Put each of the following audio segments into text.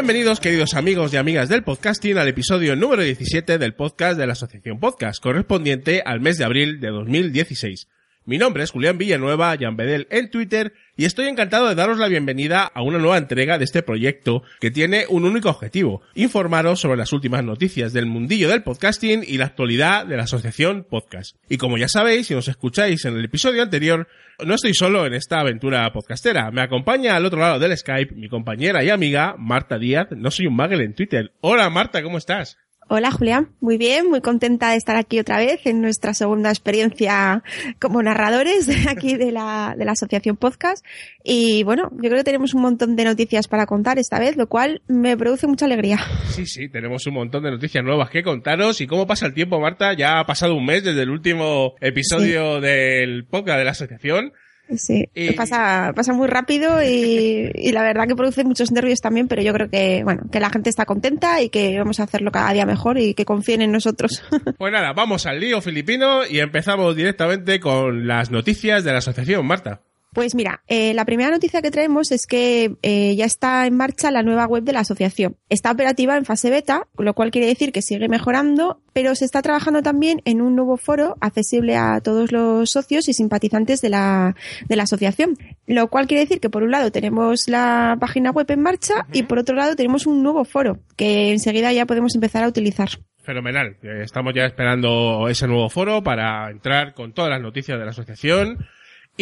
Bienvenidos, queridos amigos y amigas del podcasting, al episodio número 17 del podcast de la Asociación Podcast, correspondiente al mes de abril de 2016. Mi nombre es Julián Villanueva, Bedel en Twitter, y estoy encantado de daros la bienvenida a una nueva entrega de este proyecto que tiene un único objetivo, informaros sobre las últimas noticias del mundillo del podcasting y la actualidad de la Asociación Podcast. Y como ya sabéis, si nos escucháis en el episodio anterior, no estoy solo en esta aventura podcastera. Me acompaña al otro lado del Skype mi compañera y amiga Marta Díaz. No soy un magel en Twitter. Hola Marta, ¿cómo estás? Hola Julián, muy bien, muy contenta de estar aquí otra vez en nuestra segunda experiencia como narradores aquí de la, de la Asociación Podcast. Y bueno, yo creo que tenemos un montón de noticias para contar esta vez, lo cual me produce mucha alegría. Sí, sí, tenemos un montón de noticias nuevas que contaros. ¿Y cómo pasa el tiempo, Marta? Ya ha pasado un mes desde el último episodio del podcast de la Asociación. Sí, pasa, pasa muy rápido y, y, la verdad que produce muchos nervios también, pero yo creo que, bueno, que la gente está contenta y que vamos a hacerlo cada día mejor y que confíen en nosotros. Pues nada, vamos al lío filipino y empezamos directamente con las noticias de la asociación, Marta. Pues mira, eh, la primera noticia que traemos es que eh, ya está en marcha la nueva web de la asociación. Está operativa en fase beta, lo cual quiere decir que sigue mejorando, pero se está trabajando también en un nuevo foro accesible a todos los socios y simpatizantes de la, de la asociación. Lo cual quiere decir que por un lado tenemos la página web en marcha y por otro lado tenemos un nuevo foro que enseguida ya podemos empezar a utilizar. Fenomenal. Estamos ya esperando ese nuevo foro para entrar con todas las noticias de la asociación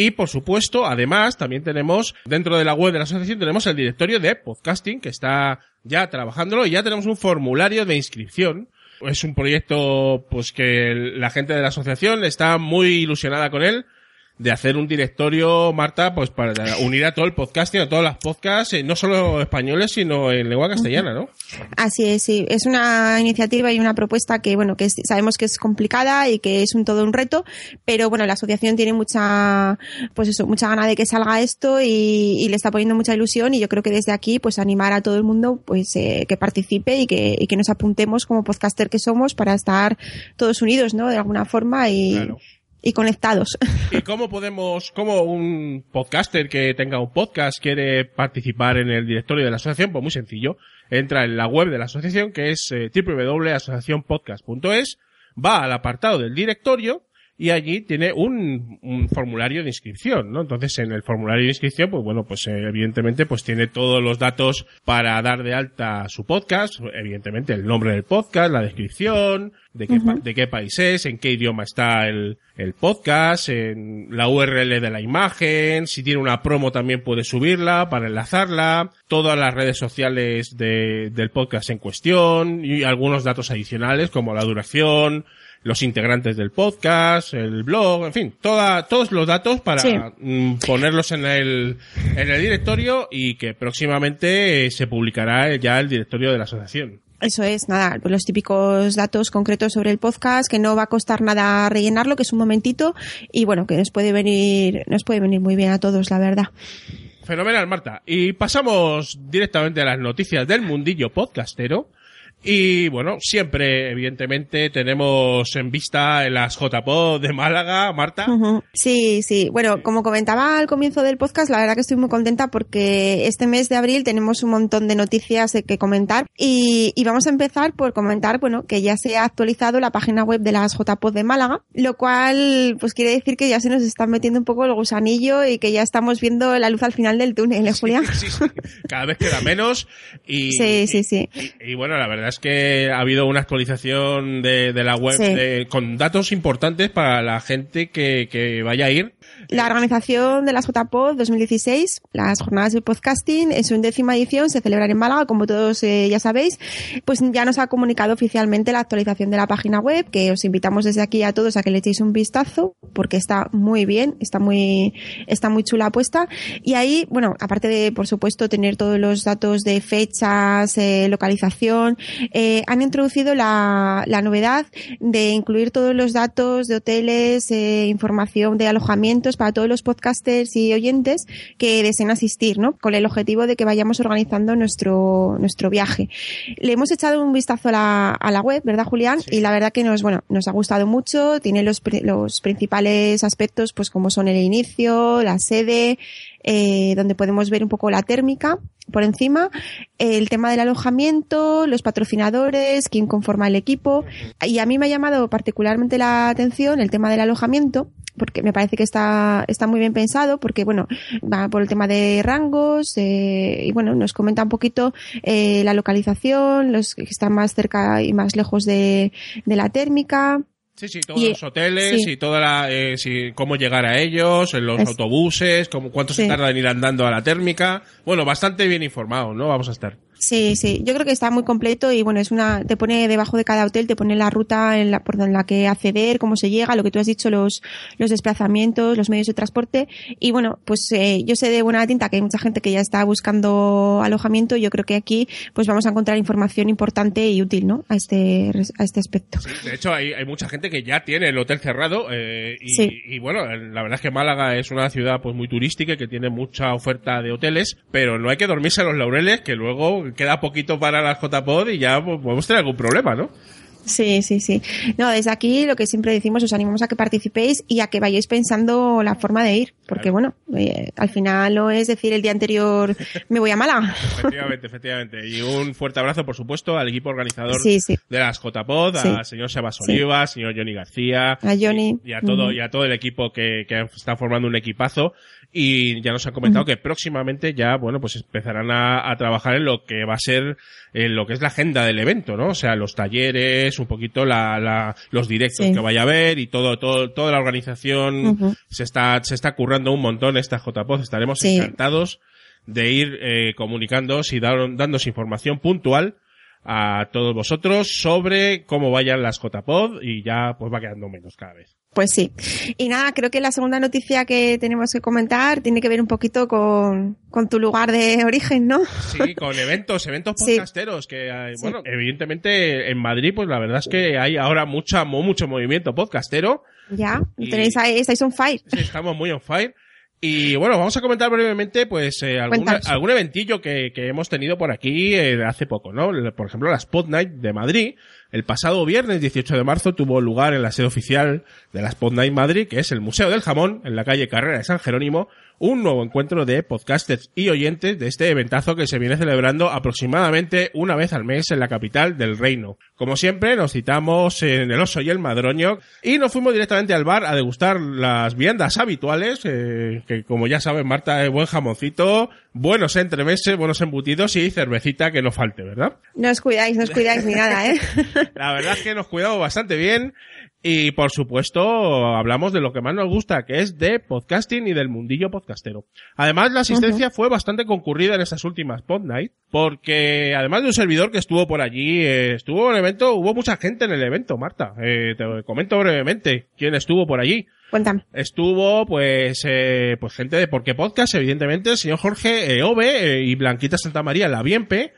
y por supuesto, además, también tenemos dentro de la web de la asociación tenemos el directorio de podcasting que está ya trabajándolo y ya tenemos un formulario de inscripción. Es un proyecto pues que la gente de la asociación está muy ilusionada con él de hacer un directorio, Marta, pues para unir a todo el podcasting, a todas las podcasts, eh, no solo españoles, sino en lengua castellana, ¿no? Así es, sí. Es una iniciativa y una propuesta que, bueno, que sabemos que es complicada y que es un todo un reto, pero bueno, la asociación tiene mucha, pues eso, mucha gana de que salga esto y, le está poniendo mucha ilusión y yo creo que desde aquí, pues animar a todo el mundo, pues eh, que participe y que, y que nos apuntemos como podcaster que somos para estar todos unidos, ¿no? De alguna forma y, y conectados. ¿Y cómo podemos, cómo un podcaster que tenga un podcast quiere participar en el directorio de la asociación? Pues muy sencillo. Entra en la web de la asociación que es eh, www.asociacionpodcast.es, va al apartado del directorio y allí tiene un, un, formulario de inscripción, ¿no? Entonces en el formulario de inscripción, pues bueno, pues eh, evidentemente pues tiene todos los datos para dar de alta su podcast, evidentemente el nombre del podcast, la descripción, de qué, de qué país es, en qué idioma está el, el podcast, en la URL de la imagen, si tiene una promo también puede subirla para enlazarla, todas las redes sociales de, del podcast en cuestión y algunos datos adicionales como la duración, los integrantes del podcast, el blog, en fin, toda, todos los datos para mm, ponerlos en el, en el directorio y que próximamente eh, se publicará ya el directorio de la asociación. Eso es, nada, los típicos datos concretos sobre el podcast, que no va a costar nada rellenarlo, que es un momentito, y bueno, que nos puede venir, nos puede venir muy bien a todos, la verdad. Fenomenal, Marta. Y pasamos directamente a las noticias del mundillo podcastero. Y bueno, siempre, evidentemente, tenemos en vista las JPod de Málaga, Marta. Sí, sí. Bueno, como comentaba al comienzo del podcast, la verdad que estoy muy contenta porque este mes de abril tenemos un montón de noticias que comentar y, y vamos a empezar por comentar, bueno, que ya se ha actualizado la página web de las JPod de Málaga, lo cual, pues quiere decir que ya se nos está metiendo un poco el gusanillo y que ya estamos viendo la luz al final del túnel, ¿eh, Julián? Sí, sí, Cada vez queda menos y, sí, sí, sí. y bueno, la verdad verdad es que ha habido una actualización de, de la web Sí. de- con datos importantes para la gente que, que vaya a ir. La organización de las JPod 2016, las jornadas de podcasting, en su undécima edición se celebran en Málaga, como todos eh, ya sabéis, pues ya nos ha comunicado oficialmente la actualización de la página web, que os invitamos desde aquí a todos a que le echéis un vistazo, porque está muy bien, está muy, está muy chula puesta. Y ahí, bueno, aparte de, por supuesto, tener todos los datos de fechas, eh, localización, eh, han introducido la, la novedad de incluir todos los datos de hoteles, eh, información de alojamientos para todos los podcasters y oyentes que deseen asistir, ¿no? Con el objetivo de que vayamos organizando nuestro, nuestro viaje. Le hemos echado un vistazo a la, a la web, ¿verdad, Julián? Y la verdad que nos, bueno, nos ha gustado mucho. Tiene los, los principales aspectos, pues como son el inicio, la sede, eh, donde podemos ver un poco la térmica por encima, el tema del alojamiento, los patrocinadores, quién conforma el equipo. Y a mí me ha llamado particularmente la atención el tema del alojamiento, porque me parece que está, está muy bien pensado, porque bueno, va por el tema de rangos, eh, y bueno, nos comenta un poquito eh, la localización, los que están más cerca y más lejos de, de la térmica. Sí, sí, todos Y- los hoteles sí. y toda la, eh, sí, cómo llegar a ellos, en los Es- autobuses, cómo, cuánto se tarda en ir andando a la térmica. Bueno, bastante bien informado, ¿no? Vamos a estar. Sí, sí, yo creo que está muy completo y bueno, es una, te pone debajo de cada hotel, te pone la ruta en la, por la que acceder, cómo se llega, lo que tú has dicho, los, los desplazamientos, los medios de transporte. Y bueno, pues eh, yo sé de buena tinta que hay mucha gente que ya está buscando alojamiento y yo creo que aquí pues vamos a encontrar información importante y útil, ¿no? A este, a este aspecto. De hecho, hay, hay mucha gente que ya tiene el hotel cerrado eh, y, Sí. y, bueno, la verdad es que Málaga es una ciudad pues muy turística y que tiene mucha oferta de hoteles, pero no hay que dormirse en los laureles, que luego queda poquito para las JPod y ya pues, podemos tener algún problema, ¿no? Sí, sí, sí. No, desde aquí lo que siempre decimos, os animamos a que participéis y a que vayáis pensando la forma de ir, porque bueno, eh, al final no es decir el día anterior me voy a Málaga. Efectivamente, efectivamente. Y un fuerte abrazo, por supuesto, al equipo organizador Sí, sí. de las JPod, Sí. al señor Sebas. Oliva, al señor Johnny García. A Johnny. Y, y a todo, y a todo el equipo que, que está formando un equipazo. Y ya nos han comentado que próximamente ya, bueno, pues empezarán a, a trabajar en lo que va a ser, en lo que es la agenda del evento, ¿no? O sea, los talleres, un poquito la, la, los directos Sí. que vaya a haber y todo, todo, toda la organización se está, se está currando un montón esta JPOZ. Estaremos Sí. encantados de ir eh, comunicándoos y dar, dándos información puntual a todos vosotros sobre cómo vayan las JPod y ya pues va quedando menos cada vez. Pues sí. Y nada, creo que la segunda noticia que tenemos que comentar tiene que ver un poquito con, con tu lugar de origen, ¿no? Sí, con eventos, eventos Sí. podcasteros que hay, Sí. bueno, evidentemente en Madrid pues la verdad es que hay ahora mucha, mu- mucho movimiento podcastero. Ya, tenéis ahí, estáis on fire. Sí, estamos muy on fire. Y bueno, vamos a comentar brevemente, pues, eh, algún, algún eventillo que, que hemos tenido por aquí eh, hace poco, ¿no? Por ejemplo, la Spot Night de Madrid. El pasado viernes 18 de marzo tuvo lugar en la sede oficial de la Spot Night Madrid, que es el Museo del Jamón, en la calle Carrera de San Jerónimo, un nuevo encuentro de podcasters y oyentes de este eventazo que se viene celebrando aproximadamente una vez al mes en la capital del reino. Como siempre, nos citamos en el Oso y el Madroño y nos fuimos directamente al bar a degustar las viandas habituales, eh, que como ya saben, Marta, es buen jamoncito, buenos entremeses, buenos embutidos y cervecita que no falte, ¿verdad? No os cuidáis, no os cuidáis ni nada, ¿eh? La verdad es que nos cuidamos bastante bien y por supuesto hablamos de lo que más nos gusta, que es de podcasting y del mundillo podcastero. Además la asistencia fue bastante concurrida en estas últimas Pod Night, porque además de un servidor que estuvo por allí, eh, estuvo en el evento, hubo mucha gente en el evento, Marta. Eh, te comento brevemente quién estuvo por allí. Cuéntame. Estuvo, pues, eh, pues gente de Porque Podcast, evidentemente, el señor Jorge eh, Ove eh, y Blanquita Santa María, la Bienpe.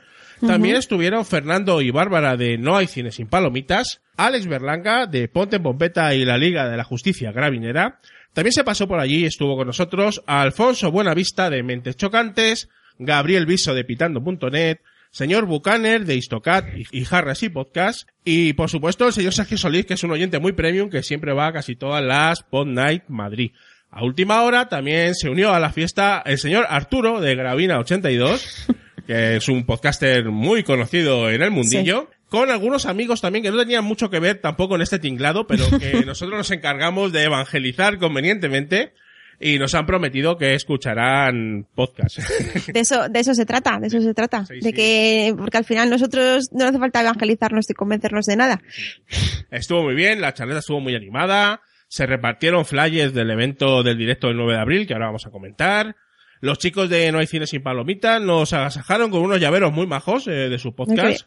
También estuvieron Fernando y Bárbara de No hay cine sin palomitas, Alex Berlanga de Ponte en Pompeta y la Liga de la Justicia Gravinera. También se pasó por allí, estuvo con nosotros Alfonso Buenavista de Mentes Chocantes, Gabriel Viso de Pitando.net, señor Bucaner de Istocat y, y Jarras y Podcast, y por supuesto el señor Sergio Solís, que es un oyente muy premium que siempre va a casi todas las Pod Night Madrid. A última hora también se unió a la fiesta el señor Arturo de Gravina 82, que es un podcaster muy conocido en el mundillo. Con algunos amigos también que no tenían mucho que ver tampoco en este tinglado, pero que nosotros nos encargamos de evangelizar convenientemente. y nos han prometido que escucharán podcast. De eso, de eso se trata, de eso se trata. Sí, de sí. que, porque al final nosotros no hace falta evangelizarnos y convencernos de nada. Estuvo muy bien, la charleta estuvo muy animada, se repartieron flyers del evento del directo del 9 de abril, que ahora vamos a comentar. Los chicos de No hay cine sin palomitas nos agasajaron con unos llaveros muy majos eh, de su podcast.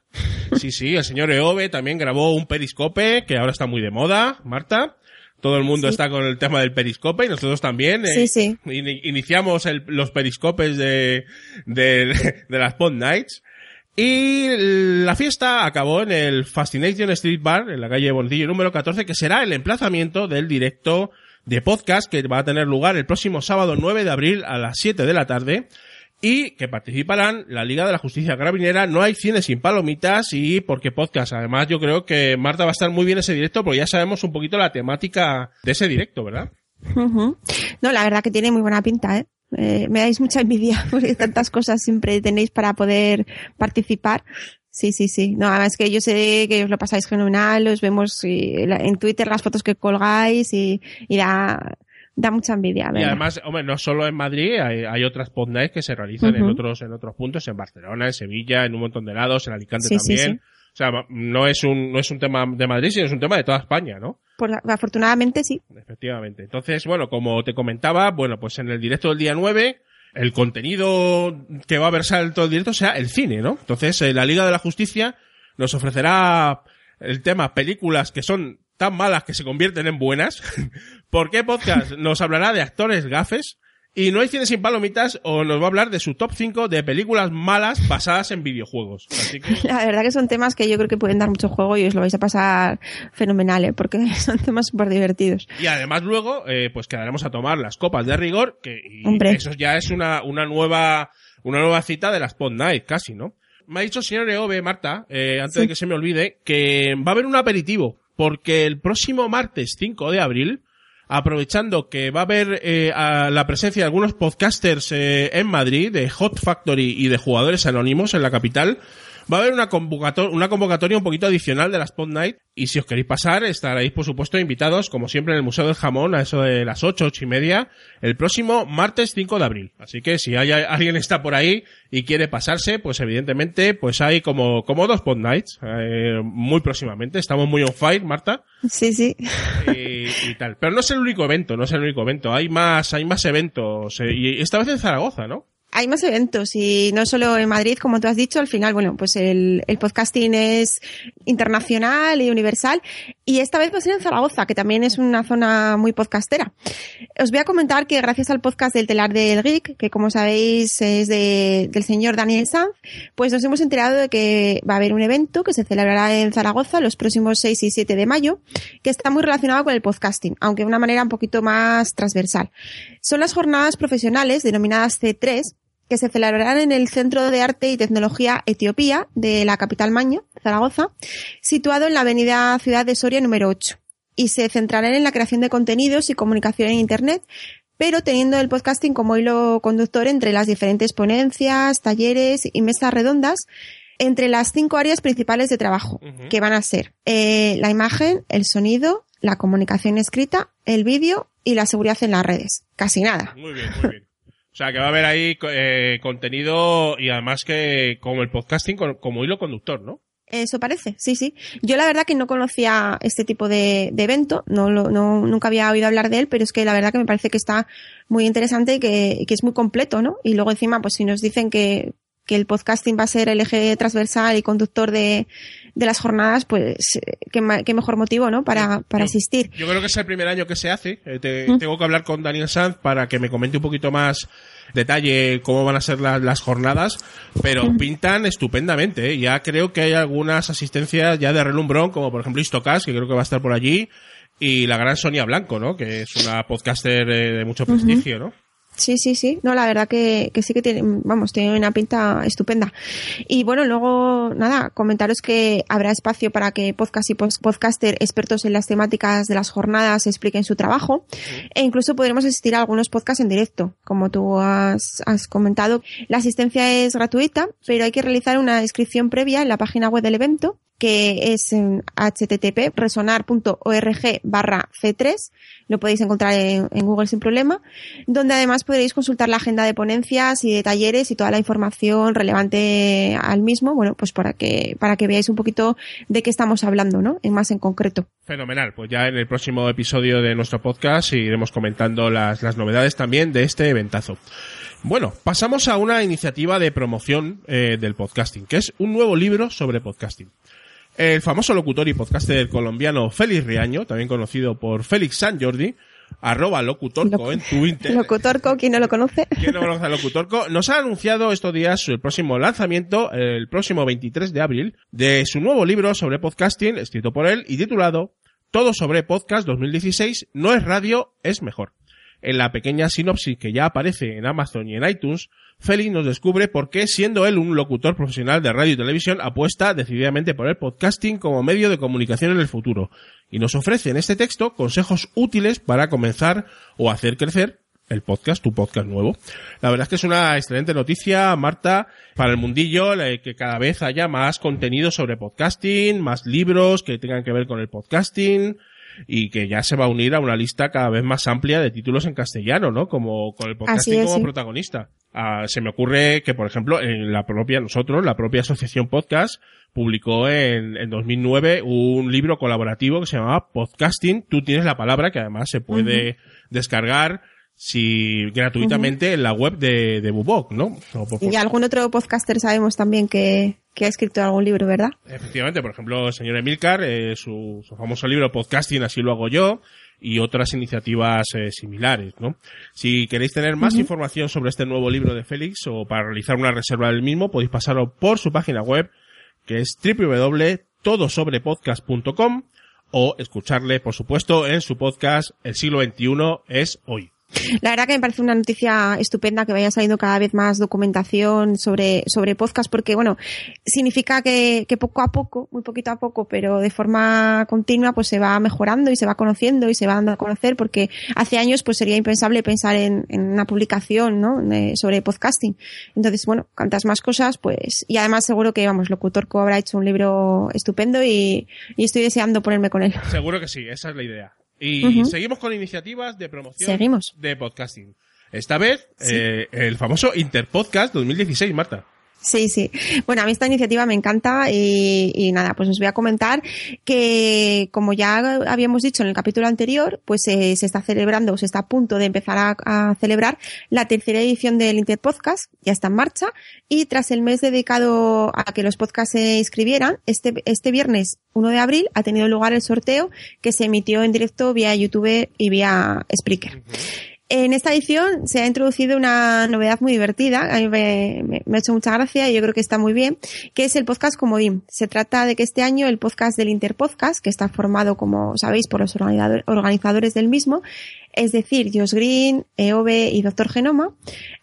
Sí, sí, el señor Eove también grabó un periscope, que ahora está muy de moda, Marta. Todo el mundo Sí. está con el tema del periscope y nosotros también. eh, Sí, sí. ini- iniciamos el- los periscopes de, de, de las Pod Nights. Y la fiesta acabó en el Fascination Street Bar, en la calle Boncillo número 14, que será el emplazamiento del directo de podcast que va a tener lugar el próximo sábado 9 de abril a las 7 de la tarde y que participarán la Liga de la Justicia Carabinera, No hay cine sin palomitas y porque podcast. Además yo creo que Marta va a estar muy bien ese directo porque ya sabemos un poquito la temática de ese directo, ¿verdad? No, la verdad que tiene muy buena pinta, ¿eh? Eh, me dais mucha envidia porque tantas cosas siempre tenéis para poder participar. Sí, sí, sí. No, además que yo sé que os lo pasáis fenomenal, os vemos y la- en Twitter las fotos que colgáis y, y da, da mucha envidia. Y ¿verdad? además, hombre, no solo en Madrid, hay, hay otras pod nights que se realizan en otros, en otros puntos, en Barcelona, en Sevilla, en un montón de lados, en Alicante Sí, sí, también. sí. O sea, no es un, no es un tema de Madrid, sino es un tema de toda España, ¿no? Por la- afortunadamente sí. Efectivamente. Entonces, bueno, como te comentaba, bueno, pues en el directo del día 9, el contenido que va a versar en todo el directo sea el cine, ¿no? Entonces, eh, la Liga de la Justicia nos ofrecerá el tema películas que son tan malas que se convierten en buenas. ¿Por qué podcast? Nos hablará de actores gafes. Y no hay cine sin palomitas o nos va a hablar de su top 5 de películas malas basadas en videojuegos. Así que La verdad que son temas que yo creo que pueden dar mucho juego y os lo vais a pasar fenomenal, ¿eh? porque son temas súper divertidos. Y además luego, eh, pues quedaremos a tomar las copas de rigor, que eso ya es una, una nueva, una nueva cita de las Pod Night, casi, ¿no? Me ha dicho el señor Eove, Marta, eh, antes Sí. de que se me olvide, que va a haber un aperitivo, porque el próximo martes 5 de abril, aprovechando que va a haber eh, la presencia de algunos podcasters eh, en Madrid, de Hot Factory y de jugadores anónimos en la capital, va a haber una convocatoria, una convocatoria un poquito adicional de las Pod Night y si os queréis pasar estaréis por supuesto invitados como siempre en el Museo del Jamón a eso de las ocho, ocho y media el próximo martes 5 de abril. Así que si hay alguien está por ahí y quiere pasarse, pues evidentemente pues hay como, como dos Pod Nights eh, muy próximamente. Estamos muy on fire, Marta Sí, sí. y, y tal. Pero no es el único evento, no es el único evento. Hay más, hay más eventos eh, y esta vez en Zaragoza, ¿no? Hay más eventos y no solo en Madrid, como tú has dicho, al final, bueno, pues el, podcasting es internacional y universal y esta vez va a ser en Zaragoza, que también es una zona muy podcastera. Os voy a comentar que gracias al podcast del Telar del Geek, que como sabéis es de, del señor Daniel Sanz, pues nos hemos enterado de que va a haber un evento que se celebrará en Zaragoza los próximos 6 y 7 de mayo, que está muy relacionado con el podcasting, aunque de una manera un poquito más transversal. Son las jornadas profesionales denominadas C3, que se celebrarán en el Centro de Arte y Tecnología Etiopía de la capital Maño, Zaragoza, situado en la avenida Ciudad de Soria número 8. Y se centrarán en la creación de contenidos y comunicación en Internet, pero teniendo el podcasting como hilo conductor entre las diferentes ponencias, talleres y mesas redondas, entre las cinco áreas principales de trabajo, que van a ser eh, la imagen, el sonido, la comunicación escrita, el vídeo y la seguridad en las redes. Casi nada. Muy bien, muy bien. O sea, que va a haber ahí eh, contenido y además que como el podcasting como hilo conductor, ¿no? Eso parece, sí, sí. Yo la verdad que no conocía este tipo de, de evento, no, lo- no, nunca había oído hablar de él, pero es que la verdad que me parece que está muy interesante y que, que es muy completo, ¿no? Y luego encima, pues si nos dicen que, que el podcasting va a ser el eje transversal y conductor de, de las jornadas, pues eh, qué, qué mejor motivo, ¿no? Para, para Yo- asistir. Yo creo que es el primer año que se hace. Eh, te- Mm. Tengo que hablar con Daniel Sanz para que me comente un poquito más detalle cómo van a ser la- las jornadas, pero Mm. pintan estupendamente. ¿eh? Ya creo que hay algunas asistencias ya de relumbrón, como por ejemplo Istocast, que creo que va a estar por allí, y la gran Sonia Blanco, ¿no? Que es una podcaster eh, de mucho prestigio, ¿no? Sí, sí, sí. No, la verdad que, que sí que tiene, vamos, tiene una pinta estupenda. Y bueno, luego, nada, comentaros que habrá espacio para que podcast y podcaster expertos en las temáticas de las jornadas expliquen su trabajo. E incluso podremos asistir a algunos podcasts en directo, como tú has, has comentado. La asistencia es gratuita, pero hay que realizar una inscripción previa en la página web del evento que es en http resonar.org barra C3, lo podéis encontrar en, Google sin problema, donde además podréis consultar la agenda de ponencias y de talleres y toda la información relevante al mismo, bueno, pues para que, para que veáis un poquito de qué estamos hablando, ¿no? En más en concreto. Fenomenal, pues ya en el próximo episodio de nuestro podcast iremos comentando las, las novedades también de este eventazo. Bueno, pasamos a una iniciativa de promoción eh, del podcasting, que es un nuevo libro sobre podcasting. El famoso locutor y podcaster colombiano Félix Riaño, también conocido por Félix San Jordi, arroba locutorco en Twitter. Locutorco, ¿quién no lo conoce? ¿Quién no conoce a Locutorco? Nos ha anunciado estos días el próximo lanzamiento, el próximo 23 de abril, de su nuevo libro sobre podcasting, escrito por él y titulado Todo sobre Podcast 2016, no es radio, es mejor en la pequeña sinopsis que ya aparece en Amazon y en iTunes, Félix nos descubre por qué, siendo él un locutor profesional de radio y televisión, apuesta decididamente por el podcasting como medio de comunicación en el futuro, y nos ofrece en este texto consejos útiles para comenzar o hacer crecer el podcast, tu podcast nuevo. La verdad es que es una excelente noticia, Marta, para el mundillo, que cada vez haya más contenido sobre podcasting, más libros que tengan que ver con el podcasting, y que ya se va a unir a una lista cada vez más amplia de títulos en castellano, ¿no? Como con el podcasting como protagonista. Ah, se me ocurre que, por ejemplo, en la propia, nosotros, la propia asociación podcast, publicó en, en 2009 un libro colaborativo que se llamaba Podcasting. Tú tienes la palabra que además se puede descargar si gratuitamente en la web de, de Bubok, ¿no? y algún otro podcaster sabemos también que, que ha escrito algún libro, ¿verdad? Efectivamente, por ejemplo, el señor Emilcar, eh, su, su, famoso libro Podcasting, así lo hago yo, y otras iniciativas eh, similares, ¿no? Si queréis tener más uh -huh. información sobre este nuevo libro de Félix o para realizar una reserva del mismo, podéis pasarlo por su página web, que es www.todosobrepodcast.com o escucharle, por supuesto, en su podcast El siglo XXI es hoy. La verdad que me parece una noticia estupenda que vaya saliendo cada vez más documentación sobre, sobre podcast porque, bueno, significa que, poco a poco, muy poquito a poco, pero de forma continua, pues se va mejorando y se va conociendo y se va dando a conocer porque hace años pues sería impensable pensar en, una publicación, ¿no? Sobre podcasting. Entonces, bueno, cuantas más cosas, pues, y además seguro que, vamos, Locutorco habrá hecho un libro estupendo y, y estoy deseando ponerme con él. Seguro que sí, esa es la idea. Y uh -huh. seguimos con iniciativas de promoción seguimos. de podcasting. Esta vez, sí. eh, el famoso Interpodcast 2016, Marta. Sí, sí. Bueno, a mí esta iniciativa me encanta y, y, nada, pues os voy a comentar que como ya habíamos dicho en el capítulo anterior, pues eh, se está celebrando, se está a punto de empezar a, celebrar la tercera edición del Interpodcast, ya está en marcha y tras el mes dedicado a que los podcasts se inscribieran, este, este viernes 1 de abril ha tenido lugar el sorteo que se emitió en directo vía YouTube y vía Spreaker. En esta edición se ha introducido una novedad muy divertida, a mí me, ha hecho mucha gracia y yo creo que está muy bien, que es el podcast Comodín. Se trata de que este año el podcast del Interpodcast, que está formado, como sabéis, por los organizadores del mismo, es decir, Josh Green, EOB y Doctor Genoma,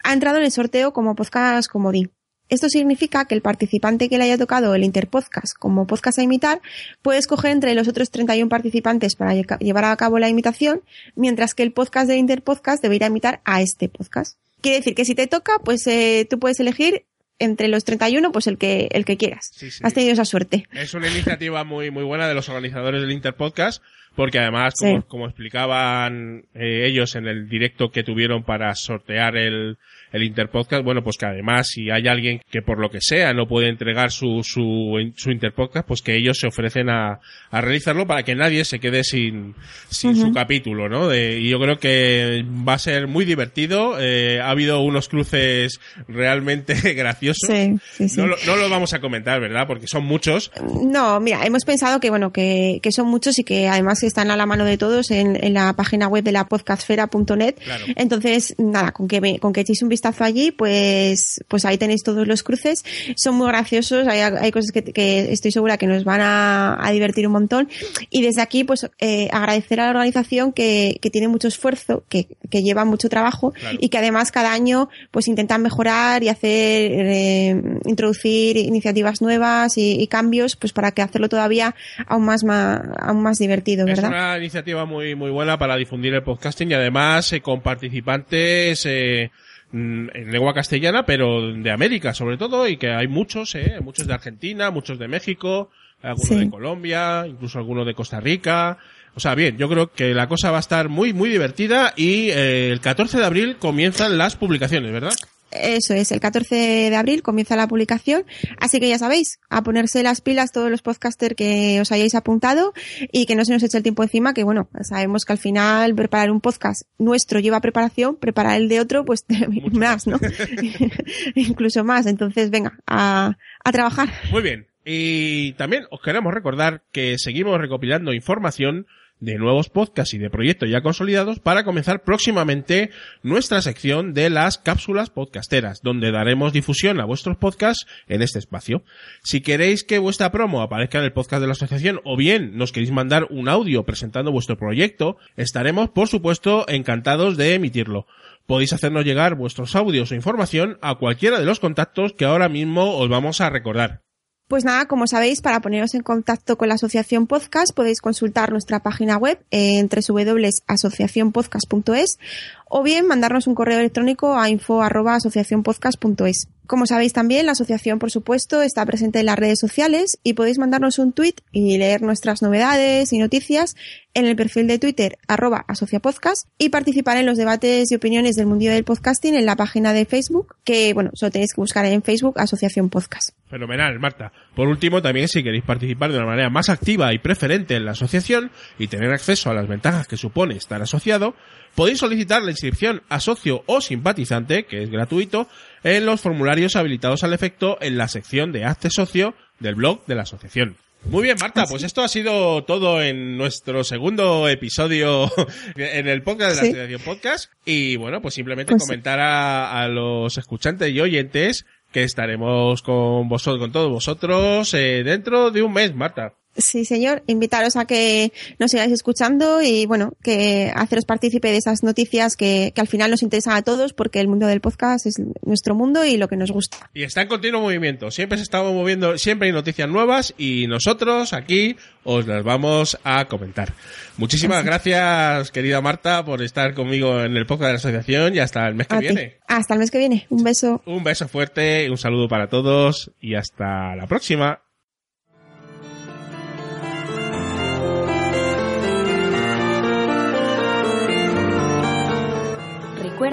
ha entrado en el sorteo como podcast Comodín. Esto significa que el participante que le haya tocado el Interpodcast como podcast a imitar puede escoger entre los otros 31 participantes para llevar a cabo la imitación, mientras que el podcast del Interpodcast debería imitar a este podcast. Quiere decir que si te toca, pues eh, tú puedes elegir entre los 31, pues el que, el que quieras. Sí, sí. Has tenido esa suerte. Es una iniciativa muy, muy buena de los organizadores del Interpodcast, porque además, como, sí. como explicaban eh, ellos en el directo que tuvieron para sortear el, el Interpodcast, bueno, pues que además si hay alguien que por lo que sea no puede entregar su, su, su Interpodcast, pues que ellos se ofrecen a, a realizarlo para que nadie se quede sin, sin uh -huh. su capítulo, ¿no? De, y yo creo que va a ser muy divertido, eh, ha habido unos cruces realmente graciosos. Sí, sí, sí. No, lo, no lo vamos a comentar, ¿verdad? Porque son muchos. No, mira, hemos pensado que, bueno, que, que son muchos y que además están a la mano de todos en, en la página web de la podcastfera.net. Claro. Entonces, nada, con que, con que echéis un vistazo allí, pues, pues ahí tenéis todos los cruces. Son muy graciosos, hay, hay cosas que, que estoy segura que nos van a, a divertir un montón. Y desde aquí, pues, eh, agradecer a la organización que, que tiene mucho esfuerzo, que, que lleva mucho trabajo claro. y que además cada año, pues, intentan mejorar y hacer, eh, introducir iniciativas nuevas y, y, cambios, pues, para que hacerlo todavía aún más, más aún más divertido, ¿verdad? Es una iniciativa muy, muy buena para difundir el podcasting y además eh, con participantes, eh, en lengua castellana, pero de América sobre todo, y que hay muchos, ¿eh? muchos de Argentina, muchos de México, alguno Sí. de Colombia, incluso alguno de Costa Rica. O sea, bien, yo creo que la cosa va a estar muy, muy divertida y eh, el 14 de abril comienzan las publicaciones, ¿verdad? Eso es, el 14 de abril comienza la publicación, así que ya sabéis, a ponerse las pilas todos los podcasters que os hayáis apuntado y que no se nos eche el tiempo encima, que bueno, sabemos que al final preparar un podcast nuestro lleva preparación, preparar el de otro pues más, ¿no? Incluso más, entonces venga, a, a trabajar. Muy bien. Y también os queremos recordar que seguimos recopilando información de nuevos podcasts y de proyectos ya consolidados para comenzar próximamente nuestra sección de las cápsulas podcasteras, donde daremos difusión a vuestros podcasts en este espacio. Si queréis que vuestra promo aparezca en el podcast de la asociación o bien nos queréis mandar un audio presentando vuestro proyecto, estaremos por supuesto encantados de emitirlo. Podéis hacernos llegar vuestros audios o información a cualquiera de los contactos que ahora mismo os vamos a recordar. Pues nada, como sabéis, para poneros en contacto con la Asociación Podcast podéis consultar nuestra página web en www.asociacionpodcast.es o bien mandarnos un correo electrónico a info.asociacionpodcast.es. Como sabéis también, la asociación, por supuesto, está presente en las redes sociales y podéis mandarnos un tweet y leer nuestras novedades y noticias en el perfil de Twitter arroba asociapodcast y participar en los debates y opiniones del mundo del podcasting en la página de Facebook, que bueno, solo tenéis que buscar en Facebook Asociación Podcast. Fenomenal, Marta. Por último, también si queréis participar de una manera más activa y preferente en la asociación y tener acceso a las ventajas que supone estar asociado, podéis solicitar la inscripción a socio o simpatizante, que es gratuito, en los formularios habilitados al efecto en la sección de Hazte Socio del blog de la asociación. Muy bien, Marta, pues esto ha sido todo en nuestro segundo episodio en el podcast de la Sí. Asociación Podcast. Y bueno, pues simplemente Pues comentar a, a los escuchantes y oyentes que estaremos con vosotros, con todos vosotros, eh, dentro de un mes, Marta. Sí, señor. Invitaros a que nos sigáis escuchando y, bueno, que haceros partícipe de esas noticias que, que al final nos interesan a todos porque el mundo del podcast es nuestro mundo y lo que nos gusta. Y está en continuo movimiento. Siempre se estamos moviendo, siempre hay noticias nuevas y nosotros aquí os las vamos a comentar. Muchísimas gracias, querida Marta, por estar conmigo en el podcast de la asociación y hasta el mes que A ti. viene. Hasta el mes que viene. Un beso. Un beso fuerte, un saludo para todos y hasta la próxima.